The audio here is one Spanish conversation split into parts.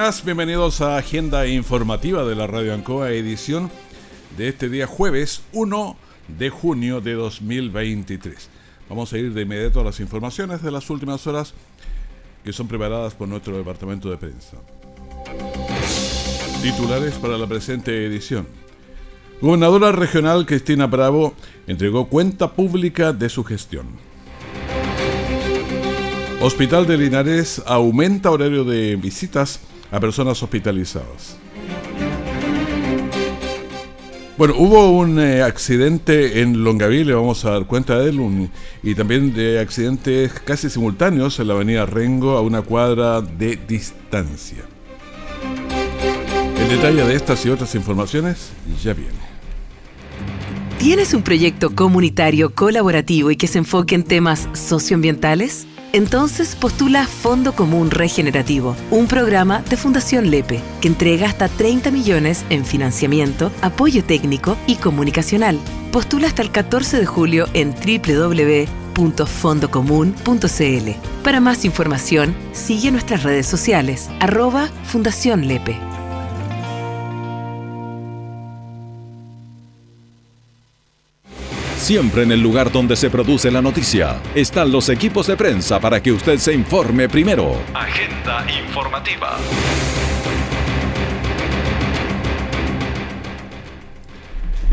Días, bienvenidos a Agenda Informativa de la Radio Ancoa, edición de este día jueves 1 de junio de 2023. Vamos a ir de inmediato a las informaciones de las últimas horas que son preparadas por nuestro departamento de prensa. Titulares para la presente edición. Gobernadora regional Cristina Bravo entregó cuenta pública de su gestión. Hospital de Linares aumenta horario de visitas a personas hospitalizadas. Bueno, hubo un eh, accidente en Longaví, le vamos a dar cuenta de él, y también de accidentes casi simultáneos en la avenida Rengo a una cuadra de distancia. El detalle de estas y otras informaciones ya viene. ¿Tienes un proyecto comunitario colaborativo y que se enfoque en temas socioambientales? Entonces postula Fondo Común Regenerativo, un programa de Fundación Lepe que entrega hasta 30 millones en financiamiento, apoyo técnico y comunicacional. Postula hasta el 14 de julio en www.fondocomún.cl. Para más información, sigue nuestras redes sociales, arroba Fundación Lepe. Siempre en el lugar donde se produce la noticia están los equipos de prensa para que usted se informe primero. Agenda informativa.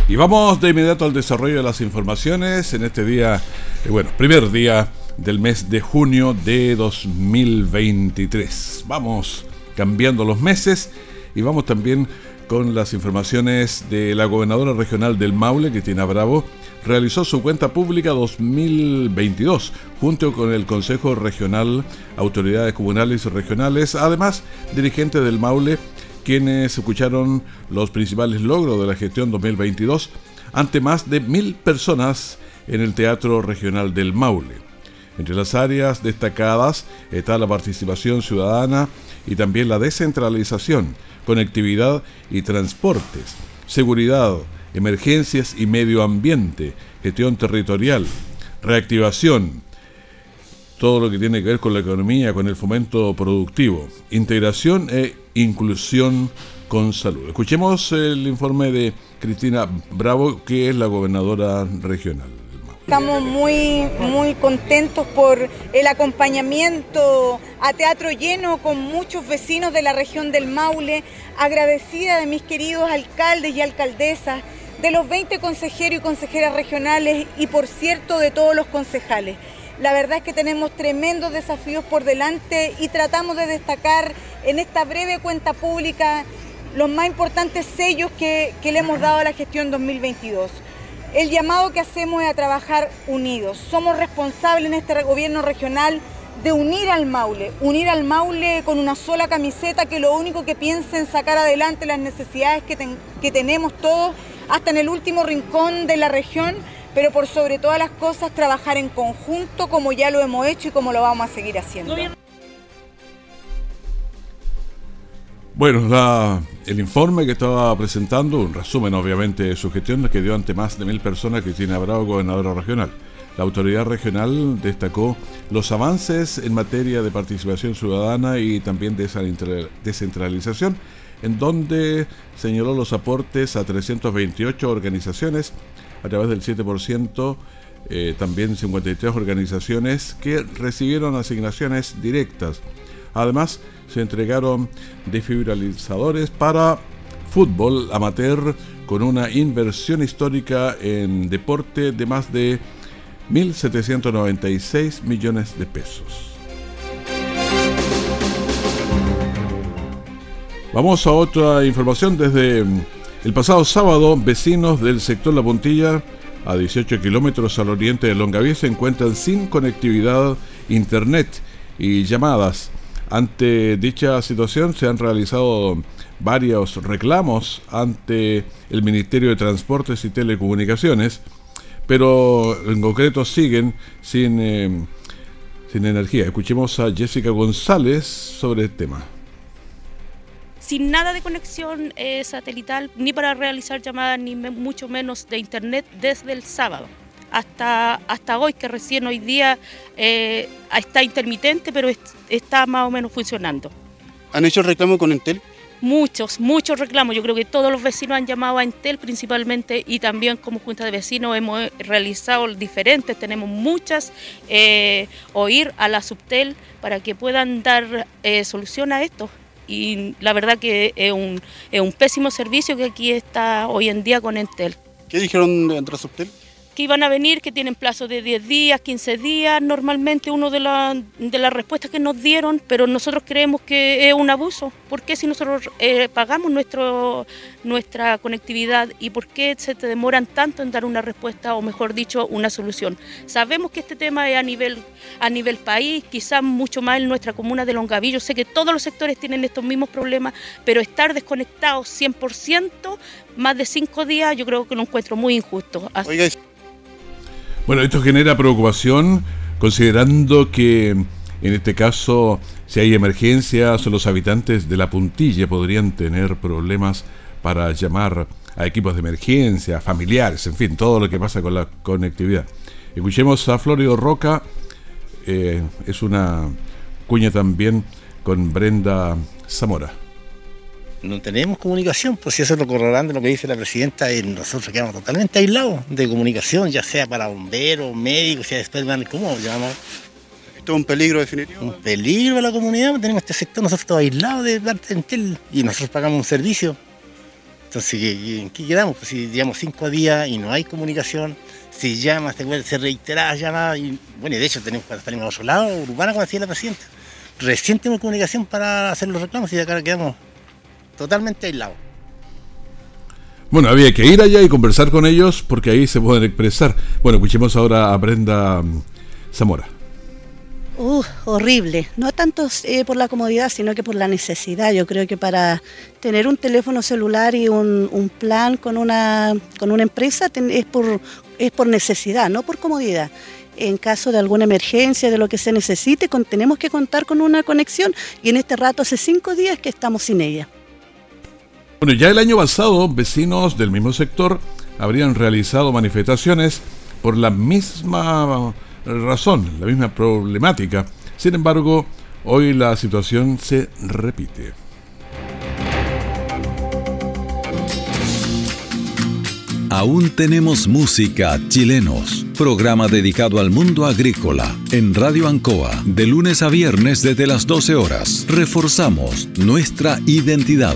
Y vamos de inmediato al desarrollo de las informaciones en este día, eh, bueno, primer día del mes de junio de 2023. Vamos cambiando los meses y vamos también con las informaciones de la gobernadora regional del Maule, Cristina Bravo, realizó su cuenta pública 2022 junto con el Consejo Regional, autoridades comunales y regionales, además dirigentes del Maule, quienes escucharon los principales logros de la gestión 2022 ante más de mil personas en el Teatro Regional del Maule. Entre las áreas destacadas está la participación ciudadana y también la descentralización, conectividad y transportes, seguridad, emergencias y medio ambiente, gestión territorial, reactivación, todo lo que tiene que ver con la economía, con el fomento productivo, integración e inclusión con salud. Escuchemos el informe de Cristina Bravo, que es la gobernadora regional. Estamos muy, muy contentos por el acompañamiento a teatro lleno con muchos vecinos de la región del Maule, agradecida de mis queridos alcaldes y alcaldesas, de los 20 consejeros y consejeras regionales y por cierto de todos los concejales. La verdad es que tenemos tremendos desafíos por delante y tratamos de destacar en esta breve cuenta pública los más importantes sellos que, le hemos dado a la gestión 2022. El llamado que hacemos es a trabajar unidos. Somos responsables en este gobierno regional de unir al Maule, unir al Maule con una sola camiseta que lo único que piensa en sacar adelante las necesidades que tenemos todos, hasta en el último rincón de la región, pero por sobre todas las cosas trabajar en conjunto como ya lo hemos hecho y como lo vamos a seguir haciendo. Bueno, el informe que estaba presentando, un resumen obviamente de su gestión, que dio ante más de mil personas Cristina Bravo, gobernadora regional. La autoridad regional destacó los avances en materia de participación ciudadana y también de esa descentralización, en donde señaló los aportes a 328 organizaciones a través del 7%, eh, también 53 organizaciones que recibieron asignaciones directas. Además, se entregaron desfibralizadores para fútbol amateur con una inversión histórica en deporte de más de 1.796 millones de pesos. Vamos a otra información desde el pasado sábado, vecinos del sector La Puntilla, a 18 kilómetros al oriente de Longaví, se encuentran sin conectividad, internet y llamadas Ante dicha situación se han realizado varios reclamos ante el Ministerio de Transportes y Telecomunicaciones, pero en concreto siguen sin, eh, sin energía. Escuchemos a Jessica González sobre el tema sin nada de conexión eh, satelital, ni para realizar llamadas, ni mucho menos de internet desde el sábado hasta, hasta hoy, que recién hoy día eh, está intermitente, pero está más o menos funcionando. ¿Han hecho reclamo con Entel? Muchos, muchos reclamos. Yo creo que todos los vecinos han llamado a Entel principalmente y también como Junta de Vecinos hemos realizado diferentes, tenemos muchas, eh, o ir a la Subtel para que puedan dar solución a esto y la verdad que es un, es un pésimo servicio que aquí está hoy en día con Entel. ¿Qué dijeron de Subtel? Que iban a venir, que tienen plazo de 10 días, 15 días, normalmente uno de, de las respuestas que nos dieron, pero nosotros creemos que es un abuso. ¿Por qué si nosotros eh, pagamos nuestro, nuestra conectividad y por qué se te demoran tanto en dar una respuesta o mejor dicho, una solución? Sabemos que este tema es a nivel, a nivel país, quizás mucho más en nuestra comuna de Longavillo. Sé que todos los sectores tienen estos mismos problemas, pero estar desconectados 100%, más de 5 días, yo creo que lo encuentro muy injusto. Bueno, esto genera preocupación considerando que en este caso, si hay emergencias, los habitantes de la puntilla podrían tener problemas para llamar a equipos de emergencia, familiares, en fin, todo lo que pasa con la conectividad. Escuchemos a Florio Roca, eh, es una cuña también con Brenda Zamora no tenemos comunicación, pues si eso es lo corroborando lo que dice la presidenta, y nosotros quedamos totalmente aislados de comunicación, ya sea para bomberos, médicos, sea después, ¿cómo llamamos? ¿Esto es un peligro definitivo? Un peligro para la comunidad, tenemos este sector nosotros aislados de parte Entel y nosotros pagamos un servicio. Entonces, ¿en qué quedamos? Pues si llevamos cinco días y no hay comunicación, si llamas, te se reiteradas llamadas, y bueno, y de hecho tenemos para salir a otro lado, urbana, como decía la presidenta. Recién tenemos comunicación para hacer los reclamos y acá quedamos totalmente aislado. Bueno, había que ir allá y conversar con ellos porque ahí se pueden expresar. Bueno, escuchemos ahora a Brenda mm, Zamora. Uh, horrible. No tanto eh, por la comodidad, sino que por la necesidad. Yo creo que para tener un teléfono celular y un, plan con una, con una empresa es, por, es por necesidad, no por comodidad. En caso de alguna emergencia, de lo que se necesite, tenemos que contar con una conexión y en este rato hace cinco días que estamos sin ella. Bueno, ya el año pasado, vecinos del mismo sector habrían realizado manifestaciones por la misma razón, la misma problemática. Sin embargo, hoy la situación se repite. Aún tenemos música chilenos. Programa dedicado al mundo agrícola en Radio Ancoa de lunes a viernes desde las 12 horas. Reforzamos nuestra identidad.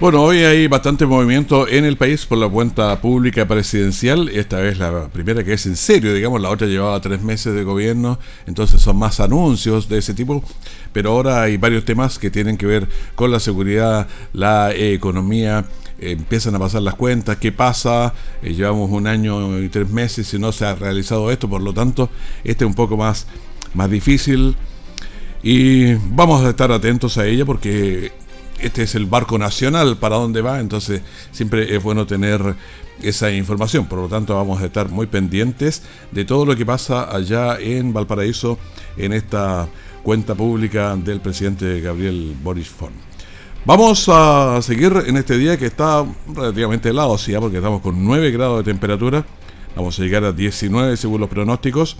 Bueno, hoy hay bastante movimiento en el país por la cuenta pública presidencial. Esta vez la primera que es en serio, digamos, la otra llevaba tres meses de gobierno, entonces son más anuncios de ese tipo. Pero ahora hay varios temas que tienen que ver con la seguridad, la economía, empiezan a pasar las cuentas, qué pasa, eh, llevamos un año y tres meses y no se ha realizado esto, por lo tanto, este es un poco más, más difícil. Y vamos a estar atentos a ella porque este es el barco nacional para dónde va, entonces siempre es bueno tener esa información. Por lo tanto, vamos a estar muy pendientes de todo lo que pasa allá en Valparaíso en esta cuenta pública del presidente Gabriel Boris Fon. Vamos a seguir en este día que está relativamente helado, sí, porque estamos con 9 grados de temperatura. Vamos a llegar a 19 según los pronósticos.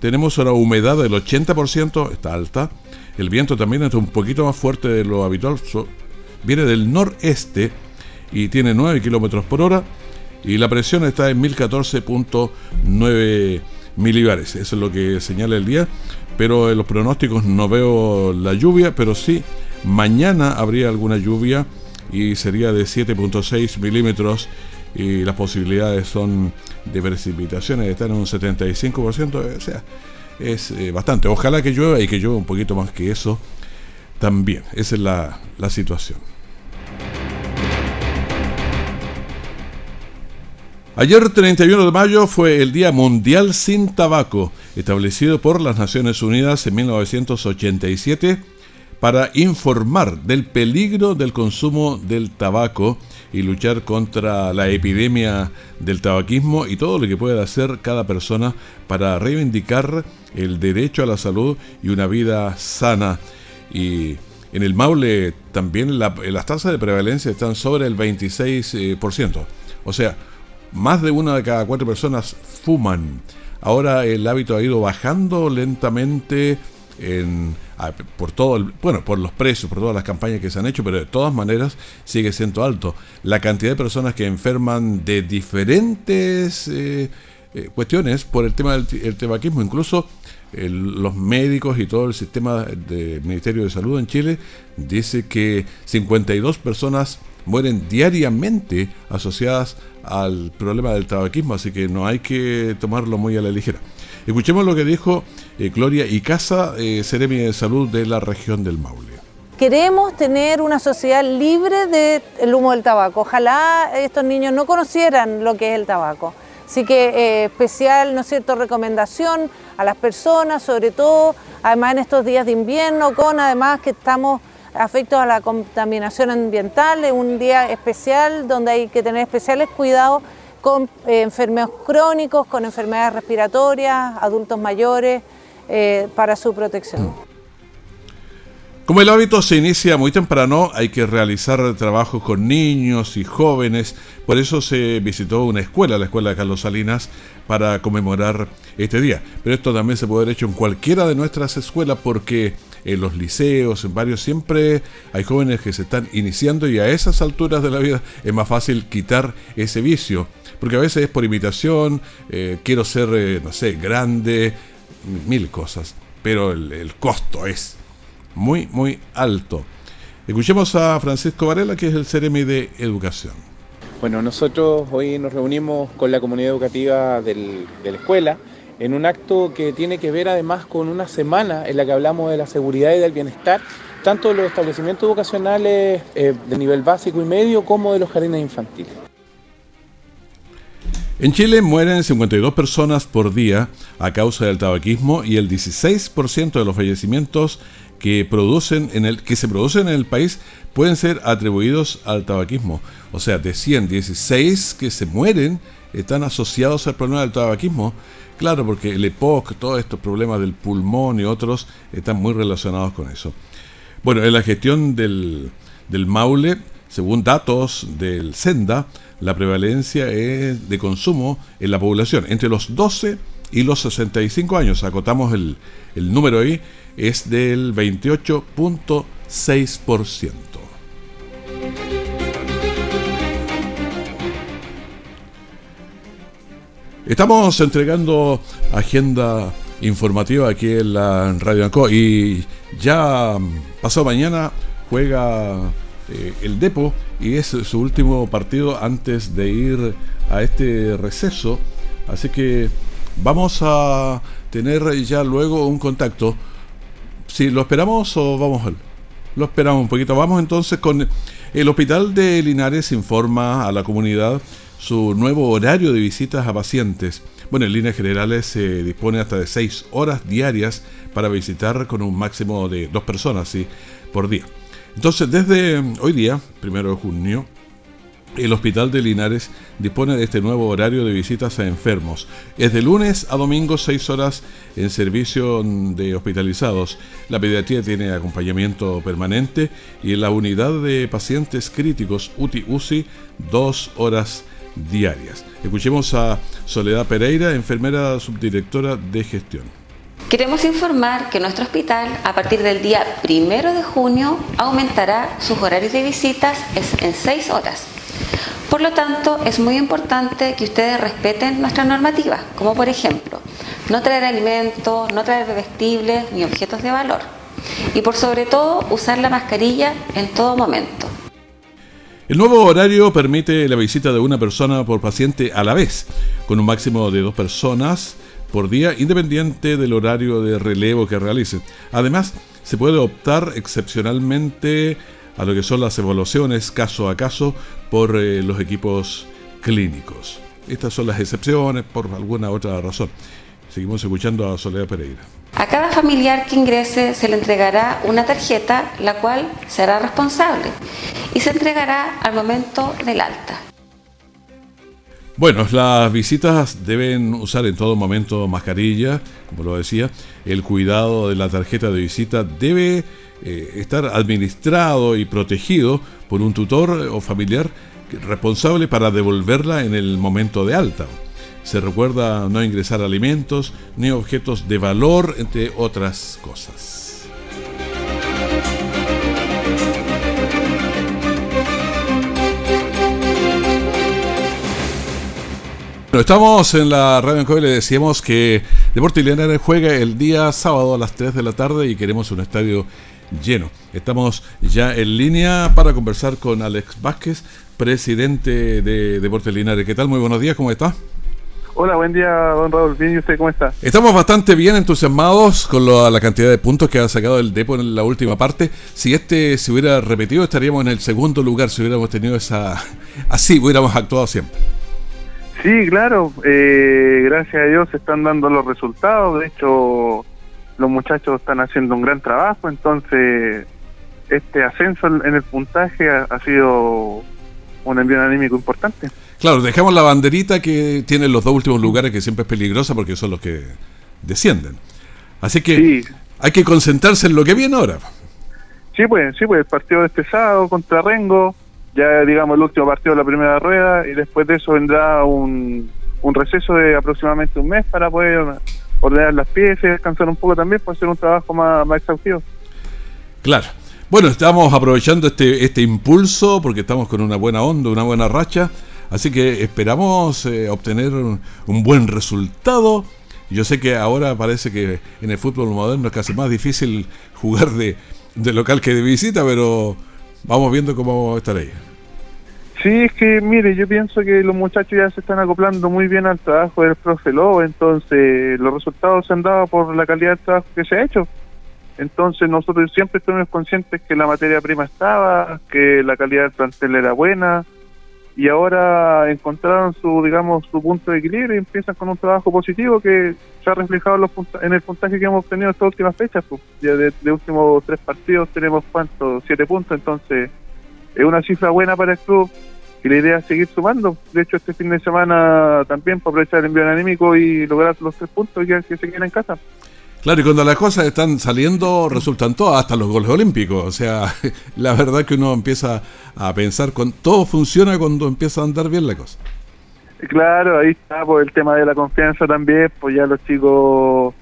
Tenemos una humedad del 80%, está alta. El viento también es un poquito más fuerte de lo habitual. viene del noreste y tiene 9 kilómetros por hora. Y la presión está en 1014.9 milibares. Eso es lo que señala el día. Pero en los pronósticos no veo la lluvia, pero sí mañana habría alguna lluvia y sería de 7.6 milímetros y las posibilidades son de precipitaciones están en un 75%, o sea, es eh, bastante. Ojalá que llueva y que llueva un poquito más que eso también. Esa es la, la situación. Ayer 31 de mayo fue el Día Mundial sin Tabaco, establecido por las Naciones Unidas en 1987 para informar del peligro del consumo del tabaco y luchar contra la epidemia del tabaquismo y todo lo que pueda hacer cada persona para reivindicar el derecho a la salud y una vida sana. Y en el Maule también las tasas de prevalencia están sobre el 26%. O sea, más de una de cada cuatro personas fuman. Ahora el hábito ha ido bajando lentamente por todo el, bueno, por los precios, por todas las campañas que se han hecho, pero de todas maneras sigue siendo alto. La cantidad de personas que enferman de diferentes eh, eh, cuestiones por el tema del tabaquismo, incluso los médicos y todo el sistema del Ministerio de Salud en Chile dice que 52 personas mueren diariamente asociadas al problema del tabaquismo, así que no hay que tomarlo muy a la ligera. Escuchemos lo que dijo eh, Gloria Icaza, eh, Seremi de Salud de la región del Maule. Queremos tener una sociedad libre del humo del tabaco. Ojalá estos niños no conocieran lo que es el tabaco. Así que eh, especial, ¿no es cierto?, recomendación a las personas, sobre todo, además en estos días de invierno, con además que estamos afectos a la contaminación ambiental, es un día especial donde hay que tener especiales cuidados con eh, enfermos crónicos, con enfermedades respiratorias, adultos mayores, eh, para su protección. Como el hábito se inicia muy temprano, hay que realizar trabajos con niños y jóvenes. Por eso se visitó una escuela, la escuela de Carlos Salinas, para conmemorar este día. Pero esto también se puede haber hecho en cualquiera de nuestras escuelas porque en los liceos, en varios, siempre hay jóvenes que se están iniciando y a esas alturas de la vida es más fácil quitar ese vicio. Porque a veces es por imitación, eh, quiero ser, eh, no sé, grande, mil cosas. Pero el, costo es muy, muy alto. Escuchemos a Francisco Varela, que es el CEREMI de Educación. Bueno, nosotros hoy nos reunimos con la comunidad educativa de la escuela en un acto que tiene que ver además con una semana en la que hablamos de la seguridad y del bienestar, tanto de los establecimientos educacionales eh, de nivel básico y medio como de los jardines infantiles. En Chile mueren 52 personas por día a causa del tabaquismo y el 16% de los fallecimientos que, producen en el, que se producen en el país pueden ser atribuidos al tabaquismo. O sea, de 100, 16 que se mueren están asociados al problema del tabaquismo. Claro, porque el EPOC, todos estos problemas del pulmón y otros están muy relacionados con eso. Bueno, en la gestión del, del Maule, según datos del Senda, la prevalencia es de consumo en la población entre los 12 y los 65 años. Acotamos el, el número ahí, es del 28.6%. Estamos entregando agenda informativa aquí en la Radio Anco y ya pasado mañana juega eh, el Depo y es su último partido antes de ir a este receso. Así que vamos a tener ya luego un contacto. Si lo esperamos o vamos a lo esperamos un poquito. Vamos entonces con el Hospital de Linares informa a la comunidad su nuevo horario de visitas a pacientes. Bueno, en líneas generales se dispone hasta de 6 horas diarias para visitar con un máximo de dos personas ¿sí? por día. Entonces, desde hoy día, primero de junio, el Hospital de Linares dispone de este nuevo horario de visitas a enfermos. Es de lunes a domingo, 6 horas en servicio de hospitalizados. La pediatría tiene acompañamiento permanente y en la unidad de pacientes críticos UTI-UCI, 2 horas diarias. Escuchemos a Soledad Pereira, enfermera subdirectora de gestión. Queremos informar que nuestro hospital a partir del día primero de junio aumentará sus horarios de visitas en seis horas. Por lo tanto, es muy importante que ustedes respeten nuestras normativas, como por ejemplo, no traer alimentos, no traer vestibles ni objetos de valor. Y por sobre todo, usar la mascarilla en todo momento. El nuevo horario permite la visita de una persona por paciente a la vez, con un máximo de dos personas por día, independiente del horario de relevo que realicen. Además, se puede optar excepcionalmente a lo que son las evaluaciones caso a caso por eh, los equipos clínicos. Estas son las excepciones por alguna otra razón. Seguimos escuchando a Soledad Pereira. A cada familiar que ingrese se le entregará una tarjeta, la cual será responsable y se entregará al momento del alta. Bueno, las visitas deben usar en todo momento mascarilla, como lo decía. El cuidado de la tarjeta de visita debe eh, estar administrado y protegido por un tutor o familiar responsable para devolverla en el momento de alta. Se recuerda no ingresar alimentos ni objetos de valor, entre otras cosas. Estamos en la radio en le decíamos que Deporte Linares juega el día sábado a las 3 de la tarde y queremos un estadio lleno. Estamos ya en línea para conversar con Alex Vázquez, presidente de Deportes Linares. ¿Qué tal? Muy buenos días, ¿cómo está? Hola, buen día, don Raúl. Bien, ¿y usted cómo está? Estamos bastante bien entusiasmados con la cantidad de puntos que ha sacado el Depo en la última parte. Si este se hubiera repetido, estaríamos en el segundo lugar si hubiéramos tenido esa... Así hubiéramos actuado siempre. Sí, claro. Eh, gracias a Dios se están dando los resultados. De hecho, los muchachos están haciendo un gran trabajo. Entonces, este ascenso en el puntaje ha sido un envío anímico importante. Claro, dejamos la banderita que tiene los dos últimos lugares, que siempre es peligrosa porque son los que descienden. Así que hay que concentrarse en lo que viene ahora. Sí, pues, sí, pues el partido de este sábado contra Rengo, ya digamos el último partido de la primera rueda, y después de eso vendrá un, un receso de aproximadamente un mes para poder ordenar las piezas descansar un poco también para hacer un trabajo más, más exhaustivo. Claro. Bueno, estamos aprovechando este, este impulso porque estamos con una buena onda, una buena racha. Así que esperamos eh, obtener un, buen resultado. Yo sé que ahora parece que en el fútbol moderno es casi más difícil jugar de, local que de visita, pero vamos viendo cómo estar ahí. Sí, es que mire, yo pienso que los muchachos ya se están acoplando muy bien al trabajo del profe Lobo, entonces los resultados se han dado por la calidad del trabajo que se ha hecho. Entonces nosotros siempre estuvimos conscientes que la materia prima estaba, que la calidad del plantel era buena y ahora encontraron su digamos su punto de equilibrio y empiezan con un trabajo positivo que se ha reflejado en, los en el puntaje que hemos obtenido estas últimas fechas. Pues. Ya de, de últimos tres partidos tenemos cuántos siete puntos, entonces es una cifra buena para el club y la idea es seguir sumando. De hecho, este fin de semana también para aprovechar el envío anímico y lograr los tres puntos que, que se queden en casa. Claro, y cuando las cosas están saliendo, resultan todas, hasta los goles olímpicos. O sea, la verdad que uno empieza a pensar, con todo funciona cuando empieza a andar bien la cosa. Claro, ahí está pues, el tema de la confianza también, pues ya los chicos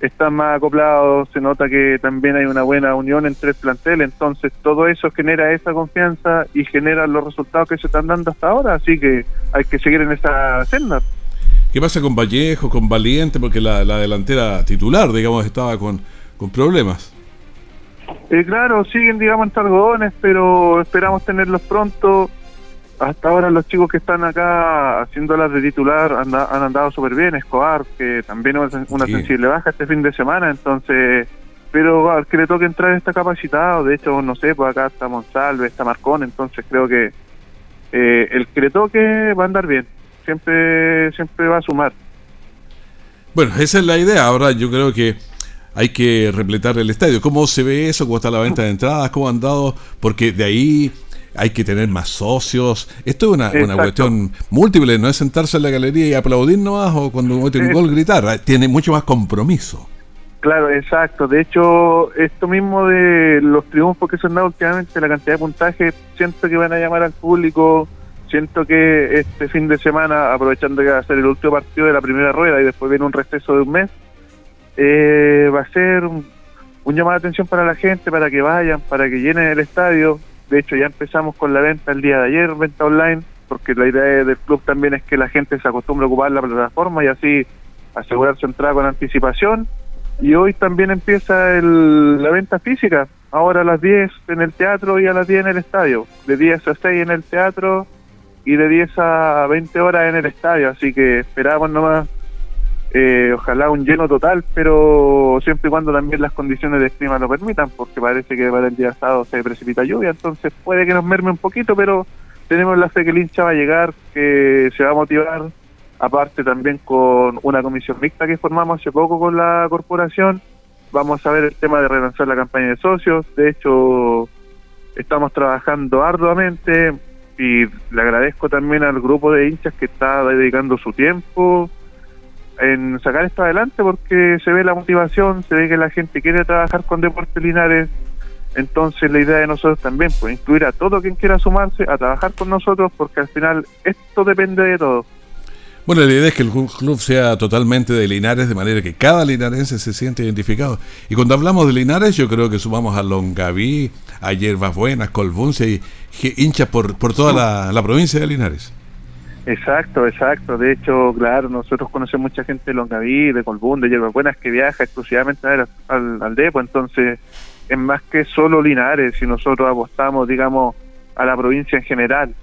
están más acoplados, se nota que también hay una buena unión entre el plantel, entonces todo eso genera esa confianza y genera los resultados que se están dando hasta ahora, así que hay que seguir en esa senda. ¿Qué pasa con Vallejo, con Valiente? Porque la, delantera titular, digamos, estaba con, problemas. Eh, claro, siguen, digamos, en Targones, pero esperamos tenerlos pronto. Hasta ahora los chicos que están acá haciéndolas de titular han, andado súper bien. Escobar, que también es una sensible baja este fin de semana, entonces... Pero al que le toque entrar está capacitado. De hecho, no sé, pues acá está Monsalve, está Marcón, entonces creo que eh, el que le toque va a andar bien siempre, siempre va a sumar. Bueno, esa es la idea. Ahora yo creo que hay que repletar el estadio. ¿Cómo se ve eso? ¿Cómo está la venta de entradas? ¿Cómo han dado? Porque de ahí hay que tener más socios. Esto es una, una, cuestión múltiple, no es sentarse en la galería y aplaudir nomás o cuando mete un gol gritar. Tiene mucho más compromiso. Claro, exacto. De hecho, esto mismo de los triunfos que se han dado últimamente, la cantidad de puntaje, siento que van a llamar al público siento que este fin de semana, aprovechando que va a ser el último partido de la primera rueda y después viene un receso de un mes, eh, va a ser un, llamado de atención para la gente, para que vayan, para que llenen el estadio. De hecho, ya empezamos con la venta el día de ayer, venta online, porque la idea del club también es que la gente se acostumbre a ocupar la plataforma y así asegurar su entrada con anticipación. Y hoy también empieza la venta física. ahora a las 10 en el teatro y a las 10 en el estadio, de 10 a 6 en el teatro y de 10 a 20 horas en el estadio, así que esperamos nomás eh, ojalá un lleno total, pero siempre y cuando también las condiciones de clima lo permitan, porque parece que para el día sábado se precipita lluvia, entonces puede que nos merme un poquito, pero tenemos la fe que el hincha va a llegar, que se va a motivar, aparte también con una comisión mixta que formamos hace poco con la corporación, vamos a ver el tema de relanzar la campaña de socios, de hecho estamos trabajando arduamente y le agradezco también al grupo de hinchas que está dedicando su tiempo, en sacar esto adelante porque se ve la motivación, se ve que la gente quiere trabajar con Deportes Linares. Entonces la idea de nosotros también, pues incluir a todo quien quiera sumarse a trabajar con nosotros porque al final esto depende de todo. Bueno, la idea es que el club sea totalmente de Linares, de manera que cada linarense se siente identificado. Y cuando hablamos de Linares, yo creo que sumamos a Longaví, a Hierbas Buenas, Colbuncia y hinchas por, por toda la, la provincia de Linares. Exacto, exacto. De hecho, claro, nosotros conocemos mucha gente de Longaví, de Colbún, de Hierbas Buenas que viaja exclusivamente a al, al Depo, entonces es más que solo Linares y nosotros apostamos, digamos, a la provincia en general.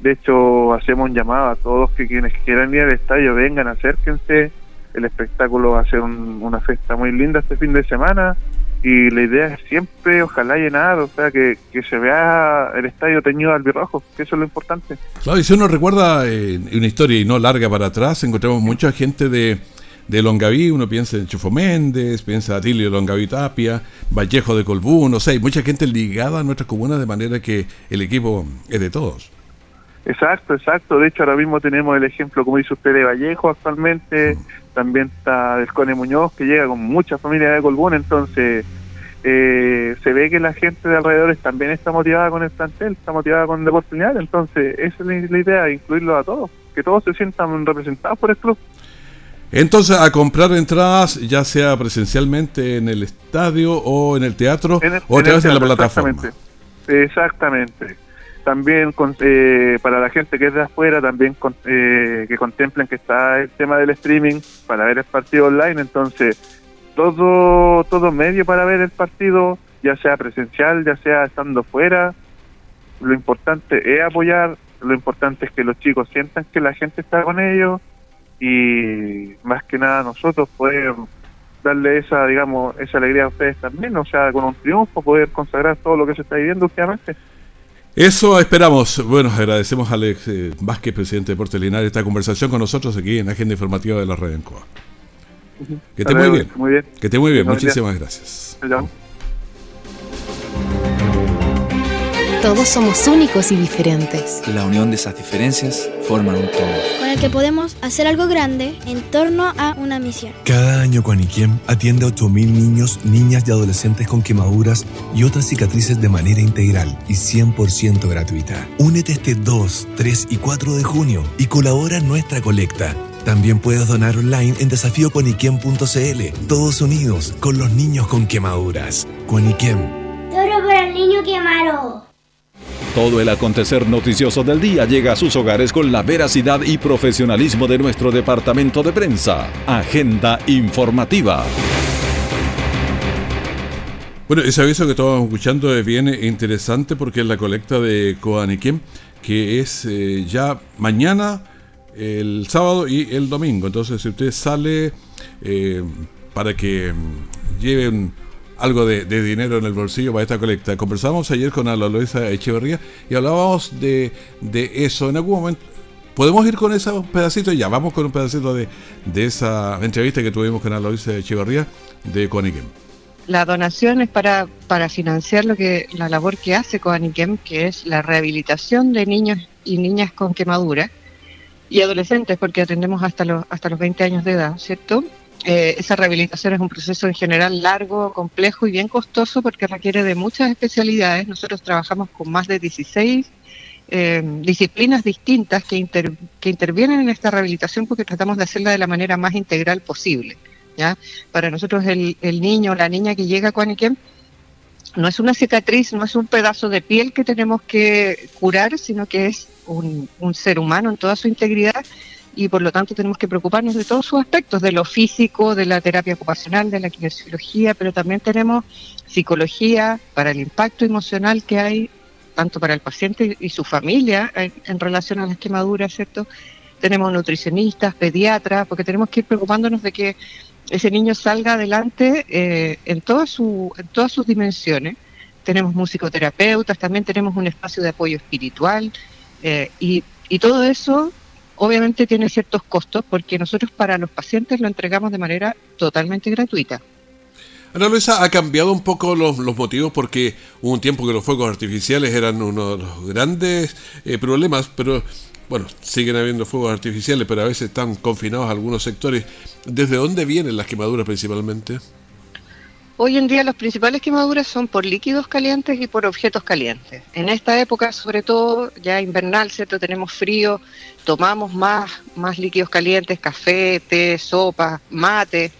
De hecho, hacemos un llamado a todos que quienes quieran ir al estadio vengan, acérquense. El espectáculo va a ser una fiesta muy linda este fin de semana y la idea es siempre, ojalá llenar, o sea, que, se vea el estadio teñido al birrojo, que eso es lo importante. Claro, y si uno recuerda eh, una historia y no larga para atrás, encontramos mucha gente de, de Longaví, uno piensa en Chufo Méndez, piensa en Atilio Longaví Tapia, Vallejo de Colbún, no sé, hay mucha gente ligada a nuestras comunas de manera que el equipo es de todos. Exacto, exacto. De hecho, ahora mismo tenemos el ejemplo, como dice usted, de Vallejo actualmente. Mm. También está del Cone Muñoz, que llega con mucha familia de Colbún. Entonces, eh, se ve que la gente de alrededores también está motivada con el plantel, está motivada con el deporte Entonces, esa es la idea, incluirlo a todos, que todos se sientan representados por el club. Entonces, a comprar entradas, ya sea presencialmente en el estadio o en el teatro, o a través de la plataforma. Exactamente. exactamente también eh, para la gente que es de afuera, también eh, que contemplen que está el tema del streaming para ver el partido online, entonces todo, todo medio para ver el partido, ya sea presencial, ya sea estando fuera, lo importante es apoyar, lo importante es que los chicos sientan que la gente está con ellos y más que nada nosotros poder darle esa, digamos, esa alegría a ustedes también, o sea, con un triunfo poder consagrar todo lo que se está viviendo últimamente. Eso esperamos. Bueno, agradecemos a Alex eh, Vázquez, presidente de Deportes Linares, esta conversación con nosotros aquí en la Agenda Informativa de la Red en Cuba. Que esté muy bien. muy bien. Que esté muy bien. Muchísimas gracias. Todos somos únicos y diferentes. La unión de esas diferencias forman un todo. Con el que podemos hacer algo grande en torno a una misión. Cada año Guaniquem atiende a 8.000 niños, niñas y adolescentes con quemaduras y otras cicatrices de manera integral y 100% gratuita. Únete este 2, 3 y 4 de junio y colabora en nuestra colecta. También puedes donar online en desafíoconiquem.cl. Todos unidos con los niños con quemaduras. Coniquem. Todo para el niño quemado. Todo el acontecer noticioso del día llega a sus hogares con la veracidad y profesionalismo de nuestro departamento de prensa. Agenda informativa. Bueno, ese aviso que estábamos escuchando es bien interesante porque es la colecta de Coaniquem, que es eh, ya mañana, el sábado y el domingo. Entonces, si usted sale eh, para que mm, lleven algo de, dinero en el bolsillo para esta colecta. Conversamos ayer con Ana Luisa Echeverría y hablábamos de, eso. En algún momento, ¿podemos ir con ese pedacito? Ya, vamos con un pedacito de, esa entrevista que tuvimos con Ana Luisa Echeverría de Coaniquem. La donación es para, para financiar lo que la labor que hace Coaniquem, que es la rehabilitación de niños y niñas con quemadura y adolescentes, porque atendemos hasta los, hasta los 20 años de edad, ¿cierto? Eh, esa rehabilitación es un proceso en general largo, complejo y bien costoso porque requiere de muchas especialidades. Nosotros trabajamos con más de 16 eh, disciplinas distintas que, que intervienen en esta rehabilitación porque tratamos de hacerla de la manera más integral posible. ¿ya? Para nosotros el, el niño o la niña que llega a Cuaniquem no es una cicatriz, no es un pedazo de piel que tenemos que curar, sino que es un, un ser humano en toda su integridad y por lo tanto tenemos que preocuparnos de todos sus aspectos, de lo físico, de la terapia ocupacional, de la kinesiología, pero también tenemos psicología para el impacto emocional que hay tanto para el paciente y su familia en, relación a las quemaduras, ¿cierto? Tenemos nutricionistas, pediatras, porque tenemos que ir preocupándonos de que ese niño salga adelante eh, en, todas su, en todas sus dimensiones. Tenemos musicoterapeutas, también tenemos un espacio de apoyo espiritual eh, y, y todo eso obviamente tiene ciertos costos porque nosotros para los pacientes lo entregamos de manera totalmente gratuita. Ana Luisa, ha cambiado un poco los, motivos porque hubo un tiempo que los fuegos artificiales eran uno de los grandes eh, problemas, pero bueno, siguen habiendo fuegos artificiales, pero a veces están confinados algunos sectores. ¿Desde dónde vienen las quemaduras principalmente? Hoy en día las principales quemaduras son por líquidos calientes y por objetos calientes. En esta época, sobre todo, ya invernal, ¿cierto? Tenemos frío, tomamos más, más líquidos calientes, café, té, sopa, mate,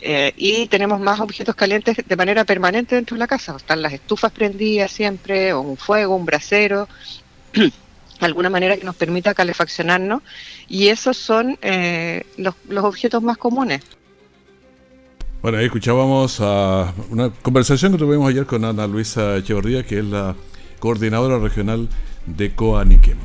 eh, y tenemos más objetos calientes de manera permanente dentro de la casa. Están las estufas prendidas siempre, o un fuego, un brasero, alguna manera que nos permita calefaccionarnos, y esos son eh, los, los objetos más comunes. Bueno, ahí escuchábamos a una conversación que tuvimos ayer con Ana Luisa Echeverría, que es la coordinadora regional de Coaniquem.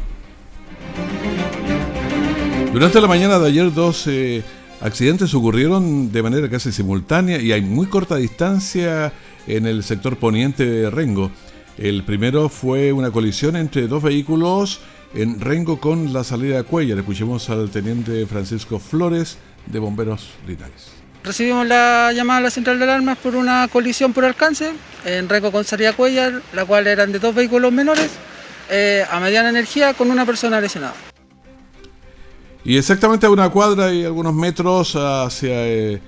Durante la mañana de ayer, dos eh, accidentes ocurrieron de manera casi simultánea y hay muy corta distancia en el sector poniente de Rengo. El primero fue una colisión entre dos vehículos en Rengo con la salida de Cuellar. Escuchemos al teniente Francisco Flores de Bomberos Linares. Recibimos la llamada a la central de alarmas por una colisión por alcance en Reco con Saría Cuellar, la cual eran de dos vehículos menores eh, a mediana energía con una persona lesionada. Y exactamente a una cuadra y algunos metros hacia, eh,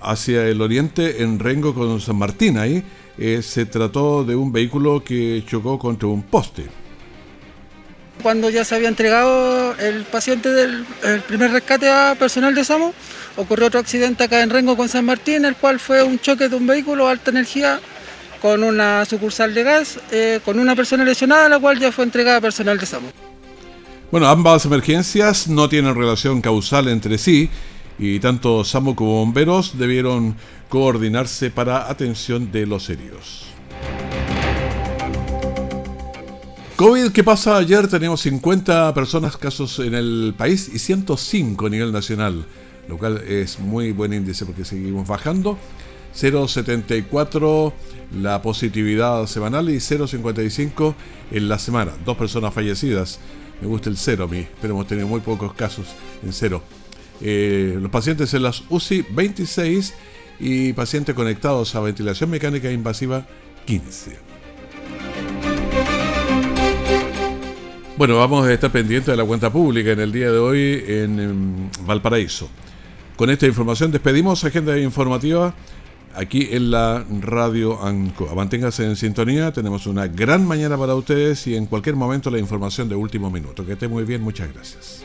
hacia el oriente, en Rengo con San Martín, ahí eh, se trató de un vehículo que chocó contra un poste. Cuando ya se había entregado el paciente del primer rescate a personal de SAMO, ocurrió otro accidente acá en Rengo con San Martín, el cual fue un choque de un vehículo alta energía con una sucursal de gas, eh, con una persona lesionada, la cual ya fue entregada a personal de SAMU. Bueno, ambas emergencias no tienen relación causal entre sí y tanto SAMU como bomberos debieron coordinarse para atención de los heridos. COVID, ¿qué pasa? Ayer teníamos 50 personas casos en el país y 105 a nivel nacional lo cual es muy buen índice porque seguimos bajando. 0,74 la positividad semanal y 0,55 en la semana. Dos personas fallecidas. Me gusta el cero a mí, pero hemos tenido muy pocos casos en cero. Eh, los pacientes en las UCI 26 y pacientes conectados a ventilación mecánica invasiva 15. Bueno, vamos a estar pendientes de la cuenta pública en el día de hoy en Valparaíso. Con esta información despedimos Agenda Informativa aquí en la Radio ANCO. Manténgase en sintonía, tenemos una gran mañana para ustedes y en cualquier momento la información de último minuto. Que esté muy bien, muchas gracias.